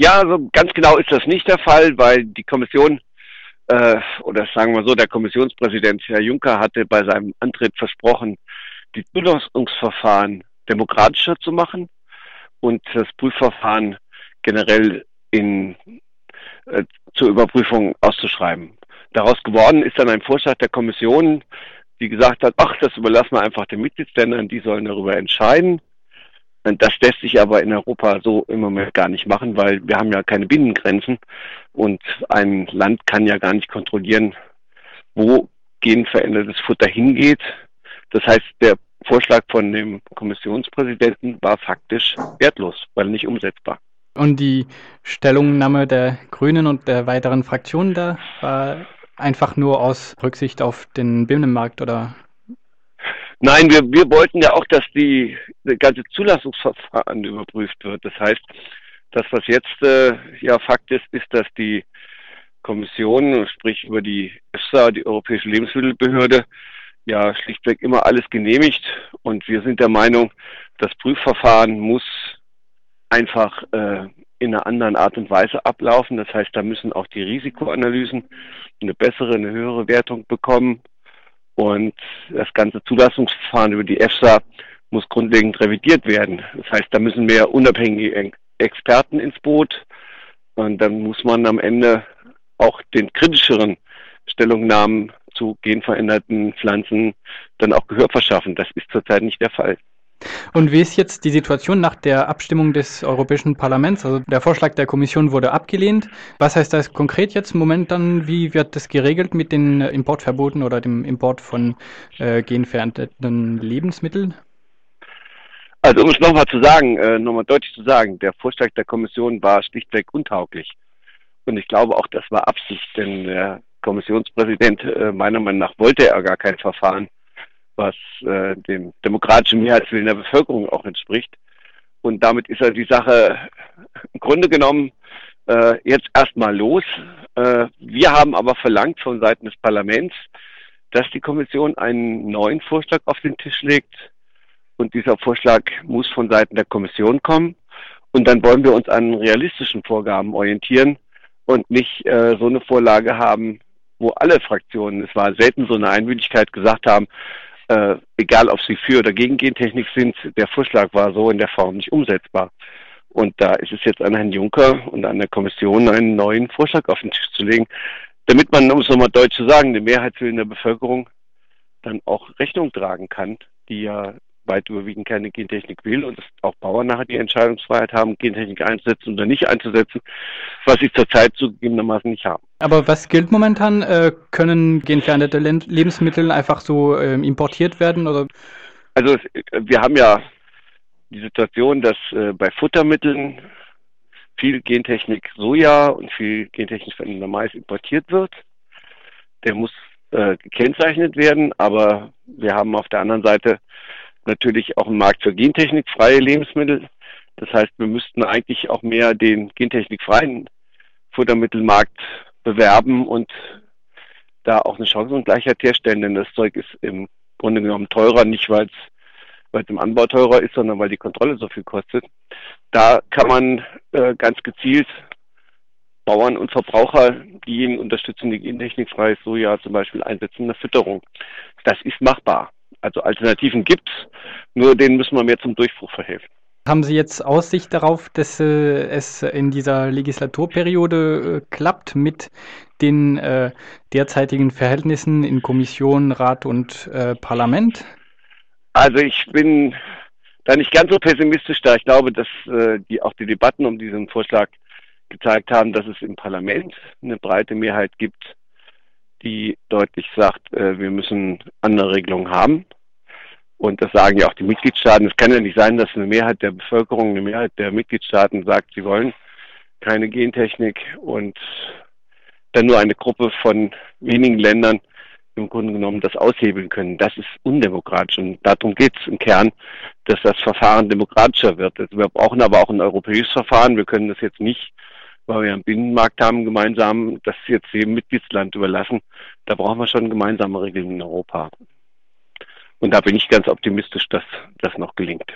Ja, also ganz genau ist das nicht der Fall, weil die Kommission äh, oder sagen wir so, der Kommissionspräsident Herr Juncker hatte bei seinem Antritt versprochen, die Zulassungsverfahren demokratischer zu machen und das Prüfverfahren generell in, äh, zur Überprüfung auszuschreiben. Daraus geworden ist dann ein Vorschlag der Kommission, die gesagt hat, ach, das überlassen wir einfach den Mitgliedsländern, die sollen darüber entscheiden. Das lässt sich aber in Europa so im Moment gar nicht machen, weil wir haben ja keine Binnengrenzen und ein Land kann ja gar nicht kontrollieren, wo genverändertes Futter hingeht. Das heißt, der Vorschlag von dem Kommissionspräsidenten war faktisch wertlos, weil nicht umsetzbar. Und die Stellungnahme der Grünen und der weiteren Fraktionen da war einfach nur aus Rücksicht auf den Binnenmarkt oder? Nein, wir, wir wollten ja auch, dass die, das ganze Zulassungsverfahren überprüft wird. Das heißt, das, was jetzt äh, ja Fakt ist, ist, dass die Kommission, sprich über die EFSA, die Europäische Lebensmittelbehörde, ja schlichtweg immer alles genehmigt. Und wir sind der Meinung, das Prüfverfahren muss einfach äh, in einer anderen Art und Weise ablaufen. Das heißt, da müssen auch die Risikoanalysen eine bessere, eine höhere Wertung bekommen. Und das ganze Zulassungsverfahren über die EFSA muss grundlegend revidiert werden. Das heißt, da müssen mehr unabhängige Experten ins Boot. Und dann muss man am Ende auch den kritischeren Stellungnahmen zu genveränderten Pflanzen dann auch Gehör verschaffen. Das ist zurzeit nicht der Fall. Und wie ist jetzt die Situation nach der Abstimmung des Europäischen Parlaments? Also der Vorschlag der Kommission wurde abgelehnt. Was heißt das konkret jetzt im Moment dann? Wie wird das geregelt mit den Importverboten oder dem Import von äh, genveränderten Lebensmitteln? Also um es nochmal zu sagen, äh, nochmal deutlich zu sagen, der Vorschlag der Kommission war schlichtweg untauglich. Und ich glaube auch, das war Absicht, denn der Kommissionspräsident, äh, meiner Meinung nach, wollte er gar kein Verfahren was äh, dem demokratischen Mehrheitswillen der Bevölkerung auch entspricht. Und damit ist er die Sache im Grunde genommen äh, jetzt erstmal los. Äh, wir haben aber verlangt von Seiten des Parlaments, dass die Kommission einen neuen Vorschlag auf den Tisch legt. Und dieser Vorschlag muss von Seiten der Kommission kommen. Und dann wollen wir uns an realistischen Vorgaben orientieren und nicht äh, so eine Vorlage haben, wo alle Fraktionen, es war selten so eine Einmütigkeit gesagt haben, äh, egal ob sie für oder gegen Gentechnik sind, der Vorschlag war so in der Form nicht umsetzbar. Und da ist es jetzt an Herrn Juncker und an der Kommission, einen neuen Vorschlag auf den Tisch zu legen, damit man, um es nochmal deutsch zu sagen, den Mehrheitswillen der Bevölkerung dann auch Rechnung tragen kann, die ja weit überwiegend keine Gentechnik will und dass auch Bauern nachher die Entscheidungsfreiheit haben, Gentechnik einzusetzen oder nicht einzusetzen, was sie zurzeit zugegebenermaßen nicht haben. Aber was gilt momentan? Äh, können genveränderte Lebensmittel einfach so äh, importiert werden? Oder? Also wir haben ja die Situation, dass äh, bei Futtermitteln viel Gentechnik Soja und viel Gentechnik veränderter Mais importiert wird. Der muss äh, gekennzeichnet werden, aber wir haben auf der anderen Seite natürlich auch einen Markt für gentechnikfreie Lebensmittel. Das heißt, wir müssten eigentlich auch mehr den gentechnikfreien Futtermittelmarkt bewerben und da auch eine Chancengleichheit herstellen, denn das Zeug ist im Grunde genommen teurer, nicht weil es weil es im Anbau teurer ist, sondern weil die Kontrolle so viel kostet. Da kann man äh, ganz gezielt Bauern und Verbraucher diejenigen unterstützen, die gentechnikfreies Soja zum Beispiel einsetzen in der Fütterung. Das ist machbar. Also Alternativen gibt es, nur denen müssen wir mehr zum Durchbruch verhelfen. Haben Sie jetzt Aussicht darauf, dass äh, es in dieser Legislaturperiode äh, klappt mit den äh, derzeitigen Verhältnissen in Kommission, Rat und äh, Parlament? Also ich bin da nicht ganz so pessimistisch, da ich glaube, dass äh, die auch die Debatten um diesen Vorschlag gezeigt haben, dass es im Parlament eine breite Mehrheit gibt, die deutlich sagt, äh, wir müssen andere Regelungen haben. Und das sagen ja auch die Mitgliedstaaten. Es kann ja nicht sein, dass eine Mehrheit der Bevölkerung, eine Mehrheit der Mitgliedstaaten sagt, sie wollen keine Gentechnik und dann nur eine Gruppe von wenigen Ländern im Grunde genommen das aushebeln können. Das ist undemokratisch und darum geht es im Kern, dass das Verfahren demokratischer wird. Also wir brauchen aber auch ein europäisches Verfahren. Wir können das jetzt nicht weil wir einen Binnenmarkt haben gemeinsam, das jetzt jedem Mitgliedsland überlassen. Da brauchen wir schon gemeinsame Regeln in Europa. Und da bin ich ganz optimistisch, dass das noch gelingt.